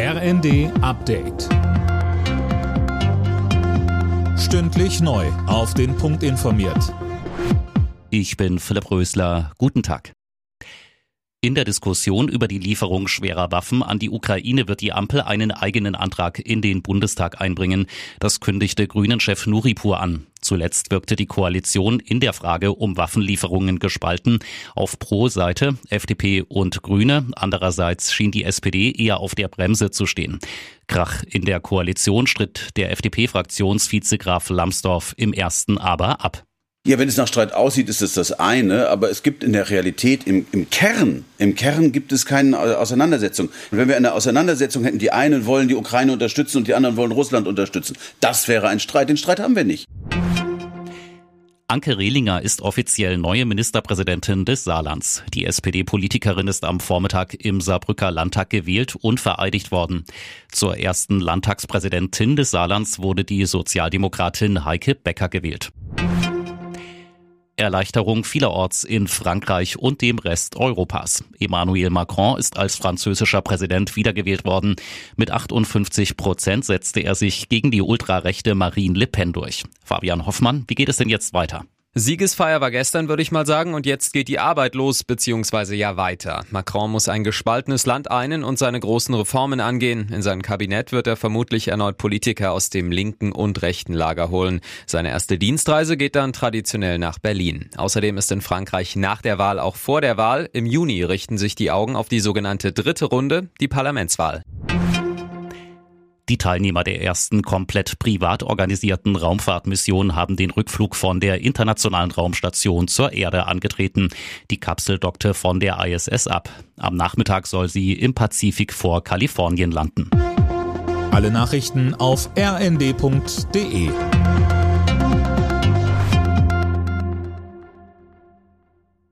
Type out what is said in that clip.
RND Update. Stündlich neu. Auf den Punkt informiert. Ich bin Philipp Rösler. Guten Tag. In der Diskussion über die Lieferung schwerer Waffen an die Ukraine wird die Ampel einen eigenen Antrag in den Bundestag einbringen. Das kündigte Grünen-Chef Nuripur an. Zuletzt wirkte die Koalition in der Frage um Waffenlieferungen gespalten. Auf Pro-Seite FDP und Grüne. Andererseits schien die SPD eher auf der Bremse zu stehen. Krach in der Koalition stritt der FDP-Fraktionsvize Graf Lambsdorff im ersten aber ab. Ja, wenn es nach Streit aussieht, ist es das eine, aber es gibt in der Realität im, im Kern, im Kern gibt es keine Auseinandersetzung. Und wenn wir eine Auseinandersetzung hätten, die einen wollen die Ukraine unterstützen und die anderen wollen Russland unterstützen, das wäre ein Streit. Den Streit haben wir nicht. Anke Rehlinger ist offiziell neue Ministerpräsidentin des Saarlands. Die SPD-Politikerin ist am Vormittag im Saarbrücker Landtag gewählt und vereidigt worden. Zur ersten Landtagspräsidentin des Saarlands wurde die Sozialdemokratin Heike Becker gewählt. Erleichterung vielerorts in Frankreich und dem Rest Europas. Emmanuel Macron ist als französischer Präsident wiedergewählt worden. Mit 58 Prozent setzte er sich gegen die ultrarechte Marine Le Pen durch. Fabian Hoffmann, wie geht es denn jetzt weiter? Siegesfeier war gestern, würde ich mal sagen, und jetzt geht die Arbeit los, beziehungsweise ja weiter. Macron muss ein gespaltenes Land einen und seine großen Reformen angehen. In sein Kabinett wird er vermutlich erneut Politiker aus dem linken und rechten Lager holen. Seine erste Dienstreise geht dann traditionell nach Berlin. Außerdem ist in Frankreich nach der Wahl auch vor der Wahl. Im Juni richten sich die Augen auf die sogenannte dritte Runde, die Parlamentswahl. Die Teilnehmer der ersten komplett privat organisierten Raumfahrtmission haben den Rückflug von der Internationalen Raumstation zur Erde angetreten. Die Kapsel dockte von der ISS ab. Am Nachmittag soll sie im Pazifik vor Kalifornien landen. Alle Nachrichten auf rnd.de